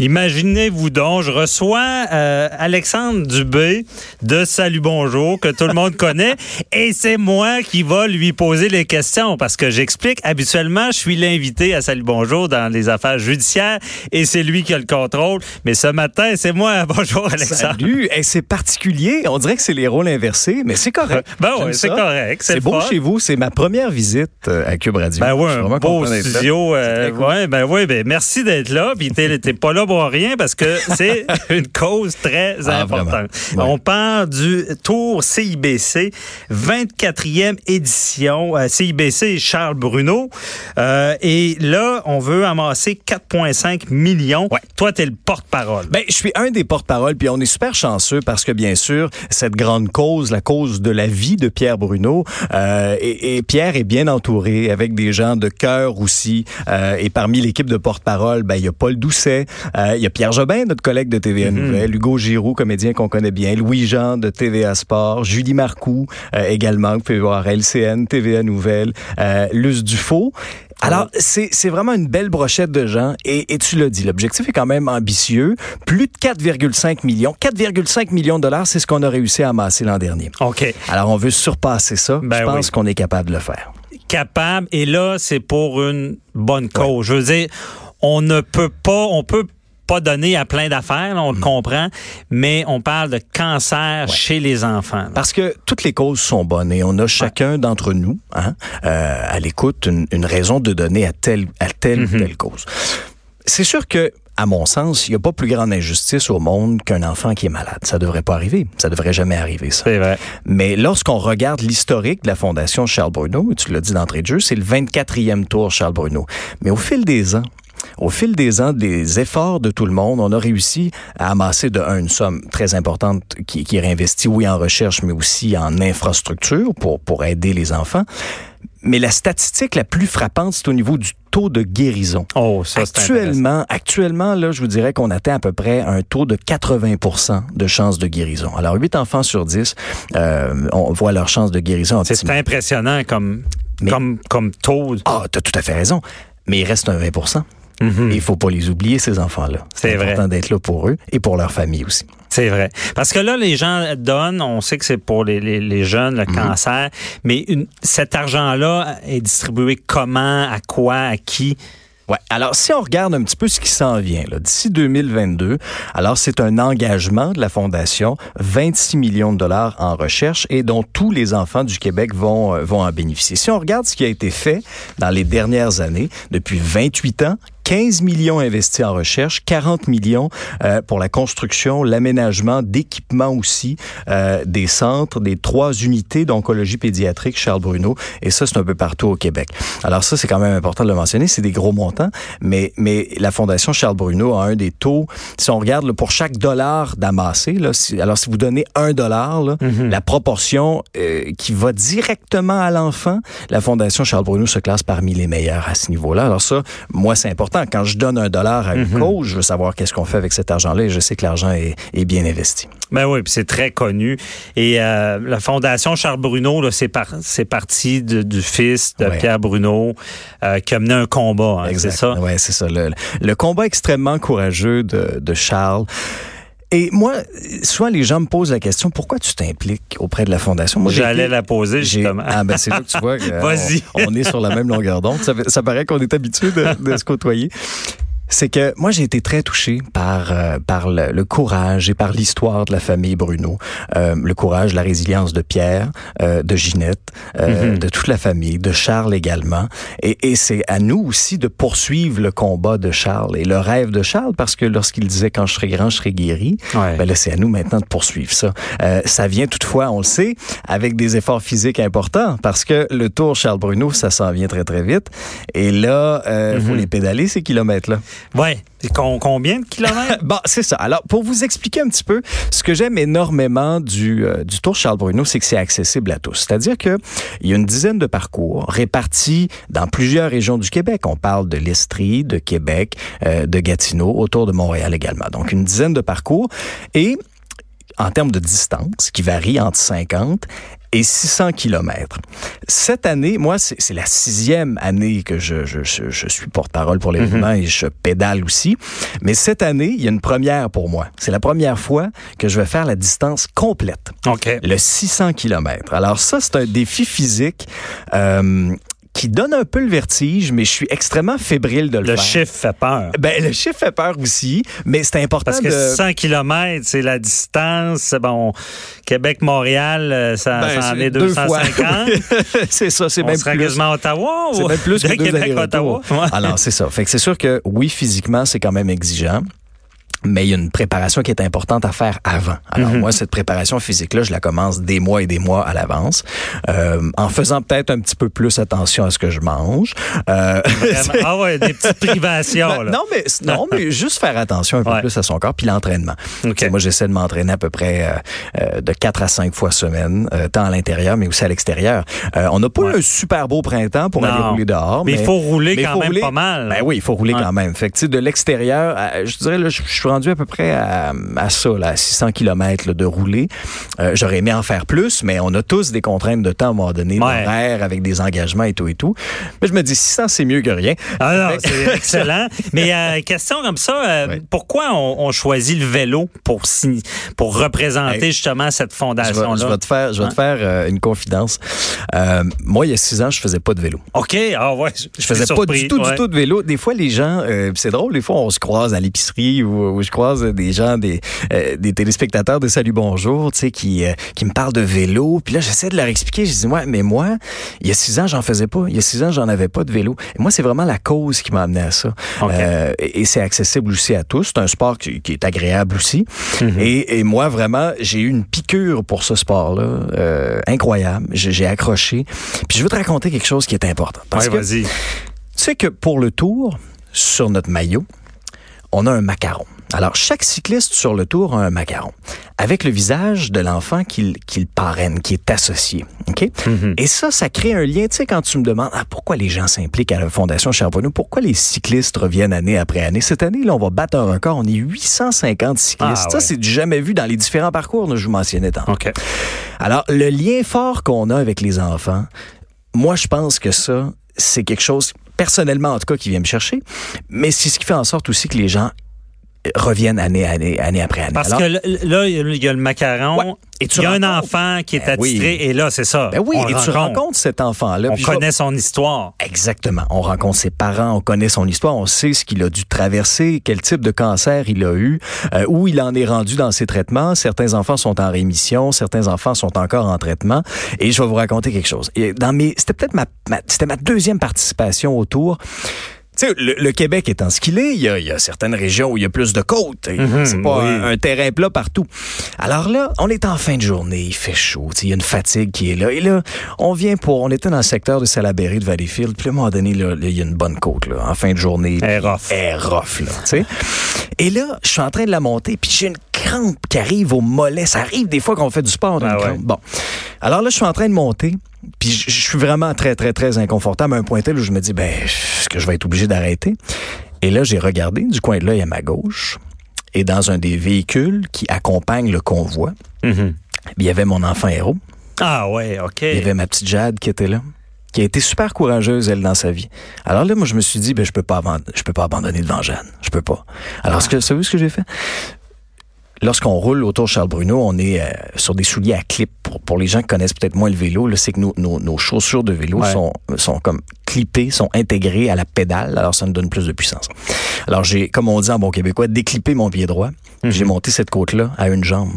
Imaginez-vous donc, je reçois euh, Alexandre Dubé de Salut Bonjour, que tout le monde connaît, et c'est moi qui va lui poser les questions, parce que j'explique, habituellement, je suis l'invité à Salut Bonjour dans les affaires judiciaires, et c'est lui qui a le contrôle, mais ce matin, c'est moi. Bonjour Alexandre. Salut, et c'est particulier, on dirait que c'est les rôles inversés, mais c'est correct. Ben ouais, c'est correct, c'est beau chez vous, c'est ma première visite euh, à Cube Radio. Ben oui, un beau studio. euh, cool. ouais, ben oui, ben merci d'être là. Puis t'es pas là rien parce que c'est une cause très Ah, importante. Ouais. On parle du Tour CIBC, 24e édition. Euh, CIBC Charles Bruno. Euh, et là, on veut amasser 4,5 millions. Ouais. Toi, t'es le porte-parole. Ben, je suis un des porte-parole, puis on est super chanceux parce que, bien sûr, cette grande cause, la cause de la vie de Pierre Bruno, euh, et, et Pierre est bien entouré avec des gens de cœur aussi. Euh, et parmi l'équipe de porte-parole, ben, il y a Paul Doucet, euh, il y a Pierre Jobin, notre collègue de TVA Nouvelle, Hugo Giroux, comédien qu'on connaît bien, Louis-Jean de TVA Sport, Julie Marcoux euh, également, vous pouvez voir LCN, TVA Nouvelle, euh, Luce Dufault. Alors, c'est c'est vraiment une belle brochette de gens et, et tu l'as dit, l'objectif est quand même ambitieux. Plus de 4,5 millions. 4,5 millions de dollars, c'est ce qu'on a réussi à amasser l'an dernier. OK. Alors, on veut surpasser ça. Ben Je pense oui. qu'on est capable de le faire. capable. Et là, c'est pour une bonne cause. Je veux dire, on ne peut pas, on peut pas donner à plein d'affaires, on le comprend, mais on parle de cancer chez les enfants. là. Parce que toutes les causes sont bonnes et on a chacun d'entre nous, hein, euh, à l'écoute, une, une raison de donner à telle, à telle ou telle cause. C'est sûr que, à mon sens, il n'y a pas plus grande injustice au monde qu'un enfant qui est malade. Ça devrait pas arriver. Ça devrait jamais arriver, ça. C'est vrai. Mais lorsqu'on regarde l'historique de la Fondation Charles Bruno, tu l'as dit d'entrée de jeu, c'est le 24e tour Charles Bruno. Mais au fil des ans, au fil des ans, des efforts de tout le monde, on a réussi à amasser de un, une somme très importante qui, qui est réinvestie, oui, en recherche, mais aussi en infrastructure pour, pour aider les enfants. Mais la statistique la plus frappante, c'est au niveau du taux de guérison. Oh, ça. Actuellement, actuellement, là, je vous dirais qu'on atteint à peu près un taux de 80% de chances de guérison. Alors, 8 enfants sur 10, euh, on voit leur chance de guérison C'est impressionnant comme, Mais- comme, comme taux. Ah, t'as tout à fait raison. Mais il reste un 20 Mhm. Et il faut pas les oublier, ces enfants-là. C'est vrai. important d'être là pour eux et pour leur famille aussi. C'est vrai. Parce que là, les gens donnent, on sait que c'est pour les, les, les jeunes, Mhm. le cancer, mais une, cet argent-là est distribué comment, à quoi, à qui? Ouais. Alors, si on regarde un petit peu ce qui s'en vient, là, d'ici 2022, alors c'est un engagement de la Fondation, 26 millions de dollars en recherche et dont tous les enfants du Québec vont, euh, vont en bénéficier. Si on regarde ce qui a été fait dans les dernières années, depuis 28 ans, 15 millions investis en recherche, 40 millions euh, pour la construction, l'aménagement d'équipements aussi, euh, des centres, des trois unités d'oncologie pédiatrique Charles Bruno, et ça, c'est un peu partout au Québec. Alors ça, c'est quand même important de le mentionner, c'est des gros montants, mais, mais la Fondation Charles Bruno a un des taux, si on regarde là, pour chaque dollar d'amassé, là, si- alors si vous donnez un dollar, là, la proportion euh, qui va directement à l'enfant, la Fondation Charles Bruno se classe parmi les meilleurs à ce niveau-là. Alors ça, moi, c'est important. Quand je donne un dollar à une cause, je veux savoir qu'est-ce qu'on fait avec cet argent-là et je sais que l'argent est, est bien investi. Ben oui, puis c'est très connu. Et euh, la Fondation Charles Bruno, c'est par, c'est parti de- du fils de Ouais. Pierre Bruno euh, qui a mené un combat, hein, c'est ça? Ouais, c'est ça. Le, le combat extrêmement courageux de, de Charles. Et moi, souvent les gens me posent la question pourquoi tu t'impliques auprès de la fondation? Moi, J'allais la poser justement. Ah ben c'est là que tu vois que, euh, on, est sur la même longueur d'onde. Ça paraît qu'on est habitué de, de se côtoyer. C'est que moi j'ai été très touché par euh, par le, le courage et par l'histoire de la famille Bruno, Euh, le courage, la résilience de Pierre, euh, de Ginette, euh, Mhm. de toute la famille, de Charles également. Et, et c'est à nous aussi de poursuivre le combat de Charles et le rêve de Charles parce que lorsqu'il disait quand je serai grand je serai guéri, Ouais. ben là, c'est à nous maintenant de poursuivre ça. Euh, ça vient toutefois, on le sait, avec des efforts physiques importants parce que le Tour Charles Bruno, ça s'en vient très très vite. Et là, euh, faut les pédaler ces kilomètres-là. Ouais. Combien de kilomètres? Bon, c'est ça. Alors, pour vous expliquer un petit peu, ce que j'aime énormément du, euh, du Tour Charles Bruno, c'est que c'est accessible à tous. C'est-à-dire que il y a une dizaine de parcours répartis dans plusieurs régions du Québec. On parle de l'Estrie, de Québec, euh, de Gatineau, autour de Montréal également. Donc, une dizaine de parcours. Et en termes de distance, qui varie entre 50 et 600 kilomètres. Cette année, moi, c'est la sixième année que je, je, je, je suis porte-parole pour l'événement et je pédale aussi. Mais cette année, il y a une première pour moi. C'est la première fois que je vais faire la distance complète. OK. Le 600 kilomètres. Alors ça, c'est un défi physique. Euh, qui donne un peu le vertige, mais je suis extrêmement fébrile de le, Le faire. chiffre fait peur. Ben, le chiffre fait peur aussi, mais c'est important Parce que de... 100 km, c'est la distance. Bon, Québec-Montréal, euh, ça, Ben, ça en c'est est deux fois. 250. c'est ça, c'est même sera plus. quasiment Ottawa C'est ou même plus que deux Québec à allers-retours. Ottawa? Ouais. Alors, c'est ça. Fait que c'est sûr que oui, physiquement, c'est quand même exigeant. Mais il y a une préparation qui est importante à faire avant. Alors Mhm. moi, cette préparation physique-là, je la commence des mois et des mois à l'avance, euh, en faisant peut-être un petit peu plus attention à ce que je mange. Euh. Ah ouais, des petites privations. Ben, là. non, mais non, mais juste faire attention un peu Ouais. plus à son corps, puis l'entraînement. OK. Tu sais, Moi, j'essaie de m'entraîner à peu près euh, euh, de 4 à 5 fois semaine, euh, tant à l'intérieur, mais aussi à l'extérieur. Euh, on n'a pas Ouais. eu un super beau printemps pour Non. aller rouler dehors. Mais il faut rouler mais quand faut même rouler- pas mal. Ben oui, il faut rouler Ouais. quand même. Fait que, de l'extérieur, je dirais, là, je suis rendu à peu près à, à ça, là, à 600 km de rouler. Euh, J'aurais aimé en faire plus, mais on a tous des contraintes de temps à un moment donné, Ouais. avec des engagements et tout et tout. Mais je me dis, 600, c'est mieux que rien. Ah c'est excellent. Mais euh, question comme ça, euh, Ouais. pourquoi on, on choisit le vélo pour pour représenter Hey, justement cette Je vais, fondation je vais te faire, je vais te faire euh, une confidence. Moi, il y a six ans, je faisais pas de vélo. OK, ah ouais, Je faisais pas du tout, du tout de vélo. Des fois, les gens, c'est drôle, des fois, on se croise à l'épicerie ou, je croise des gens, des, euh, des téléspectateurs de Salut Bonjour, tu sais, qui, euh, qui me parlent de vélo. Puis là, j'essaie de leur expliquer. Je dis, ouais, mais moi, il y a six ans, j'en faisais pas. Il y a six ans, j'en avais pas de vélo. Et moi, c'est vraiment la cause qui m'a amené à ça. Euh, et et c'est accessible aussi à tous. C'est un sport qui, qui est agréable aussi. Mhm. et, et moi, vraiment, j'ai eu une piqûre pour ce sport-là. incroyable. J'ai accroché. Puis je veux te raconter quelque chose qui est important. Ouais, que vas-y. tu sais que pour le tour, sur notre maillot, on a un macaron. Alors, chaque cycliste sur le tour a un macaron, avec le visage de l'enfant qu'il parraine, qui est associé. OK? Mhm. Et ça, ça crée un lien. Tu sais, quand tu me demandes ah, pourquoi les gens s'impliquent à la Fondation Charbonneau, pourquoi les cyclistes reviennent année après année? Cette année, là, on va battre un record. On est 850 cyclistes. Ah, Ça, ouais. c'est du jamais vu dans les différents parcours que je vous mentionnais tantôt. OK. Alors, le lien fort qu'on a avec les enfants, moi, je pense que ça, c'est quelque chose, personnellement, en tout cas, qui vient me chercher, mais c'est ce qui fait en sorte aussi que les gens reviennent année, année, année après année. Parce Alors, que là, il y a le- macaron, Ouais. Et tu il y a un enfant qui est Ben oui. attitré, et là, c'est ça. ben oui, on et le tu rencontre. rencontres cet enfant-là. On je connaît son histoire. Exactement. On rencontre ses parents, on connaît son histoire, on sait ce qu'il a dû traverser, quel type de cancer il a eu, euh, où il en est rendu dans ses traitements. Certains enfants sont en rémission, certains enfants sont encore en traitement. Et je vais vous raconter quelque chose. Et dans mes, c'était peut-être ma, ma- c'était ma deuxième participation au tour. Tu sais, le, le Québec étant ce qu'il est, il y, y a certaines régions où il y a plus de côtes. Mhm, c'est pas oui. un, un terrain plat partout. Alors là, on est en fin de journée, il fait chaud, il y a une fatigue qui est là. Et là, on vient pour, on était dans le secteur de Salaberry, de Valleyfield, puis à un moment donné, il y a une bonne côte, là, en fin de journée. Elle est rough. Rough, là, tu sais. Et là, je suis en train de la monter, puis j'ai une crampe qui arrive au mollet. Ça arrive des fois qu'on fait du sport, Ah une ouais. crampe. Bon. Alors là, je suis en train de monter, puis je je suis vraiment très, très, très inconfortable à un point tel où je me dis, ben, est-ce que je vais être obligé d'arrêter? Et là, j'ai regardé du coin de l'œil à ma gauche, et dans un des véhicules qui accompagne le convoi, Mhm. il y avait mon enfant héros, Ah ouais, OK. il y avait ma petite Jade qui était là qui a été super courageuse elle dans sa vie. Alors là moi je me suis dit ben je peux pas je peux pas abandonner devant Jeanne, je peux pas. Alors ce que savez-vous ce que j'ai fait? Lorsqu'on roule autour de Charles Bruno, on est euh, sur des souliers à clip. Pour, pour les gens qui connaissent peut-être moins le vélo, c'est que nos, nos, nos chaussures de vélo Ouais. sont, sont comme clippées, sont intégrées à la pédale. Alors ça nous donne plus de puissance. Alors j'ai, comme on dit en bon québécois, déclippé mon pied droit. J'ai monté cette côte-là à une jambe.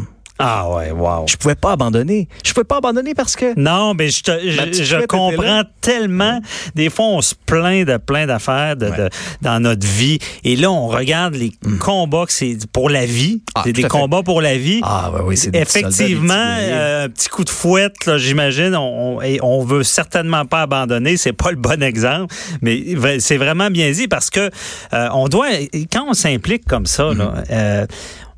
Ah ouais, wow. Je pouvais pas abandonner. Je pouvais pas abandonner parce que Non, mais je, te- je, comprends tellement. Des fois, on se plaint de plein d'affaires de, de- dans notre vie. Et là, on regarde les combats que c'est pour la vie. Ah, des fait. combats pour la vie. Ah, ouais, oui, c'est des soldats, des Effectivement, euh, un petit coup de fouette, là, j'imagine. On, on, et on veut certainement pas abandonner. C'est pas le bon exemple, mais c'est vraiment bien dit parce que euh, on doit, quand on s'implique comme ça, là, Mm-hmm. euh,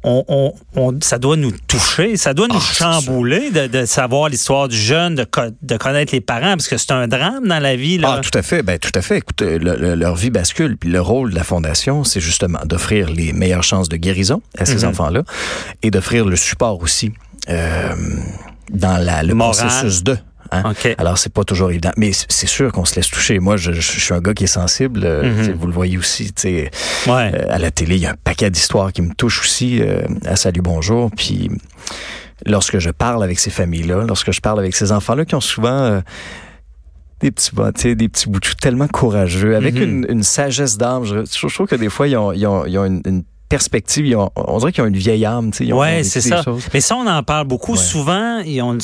on, on, on- ça doit nous toucher, ça doit nous Ah, chambouler de, de savoir l'histoire du jeune, de, de connaître les parents, parce que c'est un drame dans la vie. Là. Ah, tout à fait. Ben, tout à fait. Écoute, le- le- leur vie bascule. Puis le rôle de la Fondation, c'est justement d'offrir les meilleures chances de guérison à ces Mhm. enfants-là et d'offrir le support aussi euh, dans la, le Moral. processus de. Hein? OK. Alors, c'est pas toujours évident. Mais c'est sûr qu'on se laisse toucher. Moi, je, je- je suis un gars qui est sensible. euh, Mhm. sais, Vous le voyez aussi. tu sais, ouais. euh, à la télé, il y a un paquet d'histoires qui me touchent aussi euh, à Salut Bonjour. Puis lorsque je parle avec ces familles-là, lorsque je parle avec ces enfants-là qui ont souvent euh, des petits sais, des petits bouts tellement courageux, avec Mhm. une, une sagesse d'âme. Je, je trouve que des fois, ils ont, ils ont, ils ont une, une perspective, ils ont- on dirait qu'ils ont une vieille âme. vécu c'est ça. choses. Mais ça, on en parle beaucoup. Ouais. Souvent, ils ont une,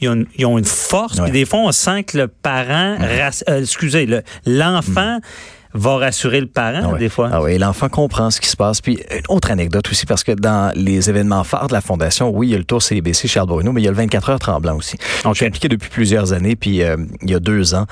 ils ont une, ils ont une force. Puis des fois, on sent que le parent, euh, excusez, le- l'enfant va rassurer le parent, Ah ouais. des fois. Ah oui, l'enfant comprend ce qui se passe. Puis une autre anecdote aussi, parce que dans les événements phares de la Fondation, oui, il y a le Tour CBC Charles Bruno, mais il y a le 24 heures tremblant aussi. OK. Je suis impliqué depuis plusieurs années, puis euh, il y a deux ans,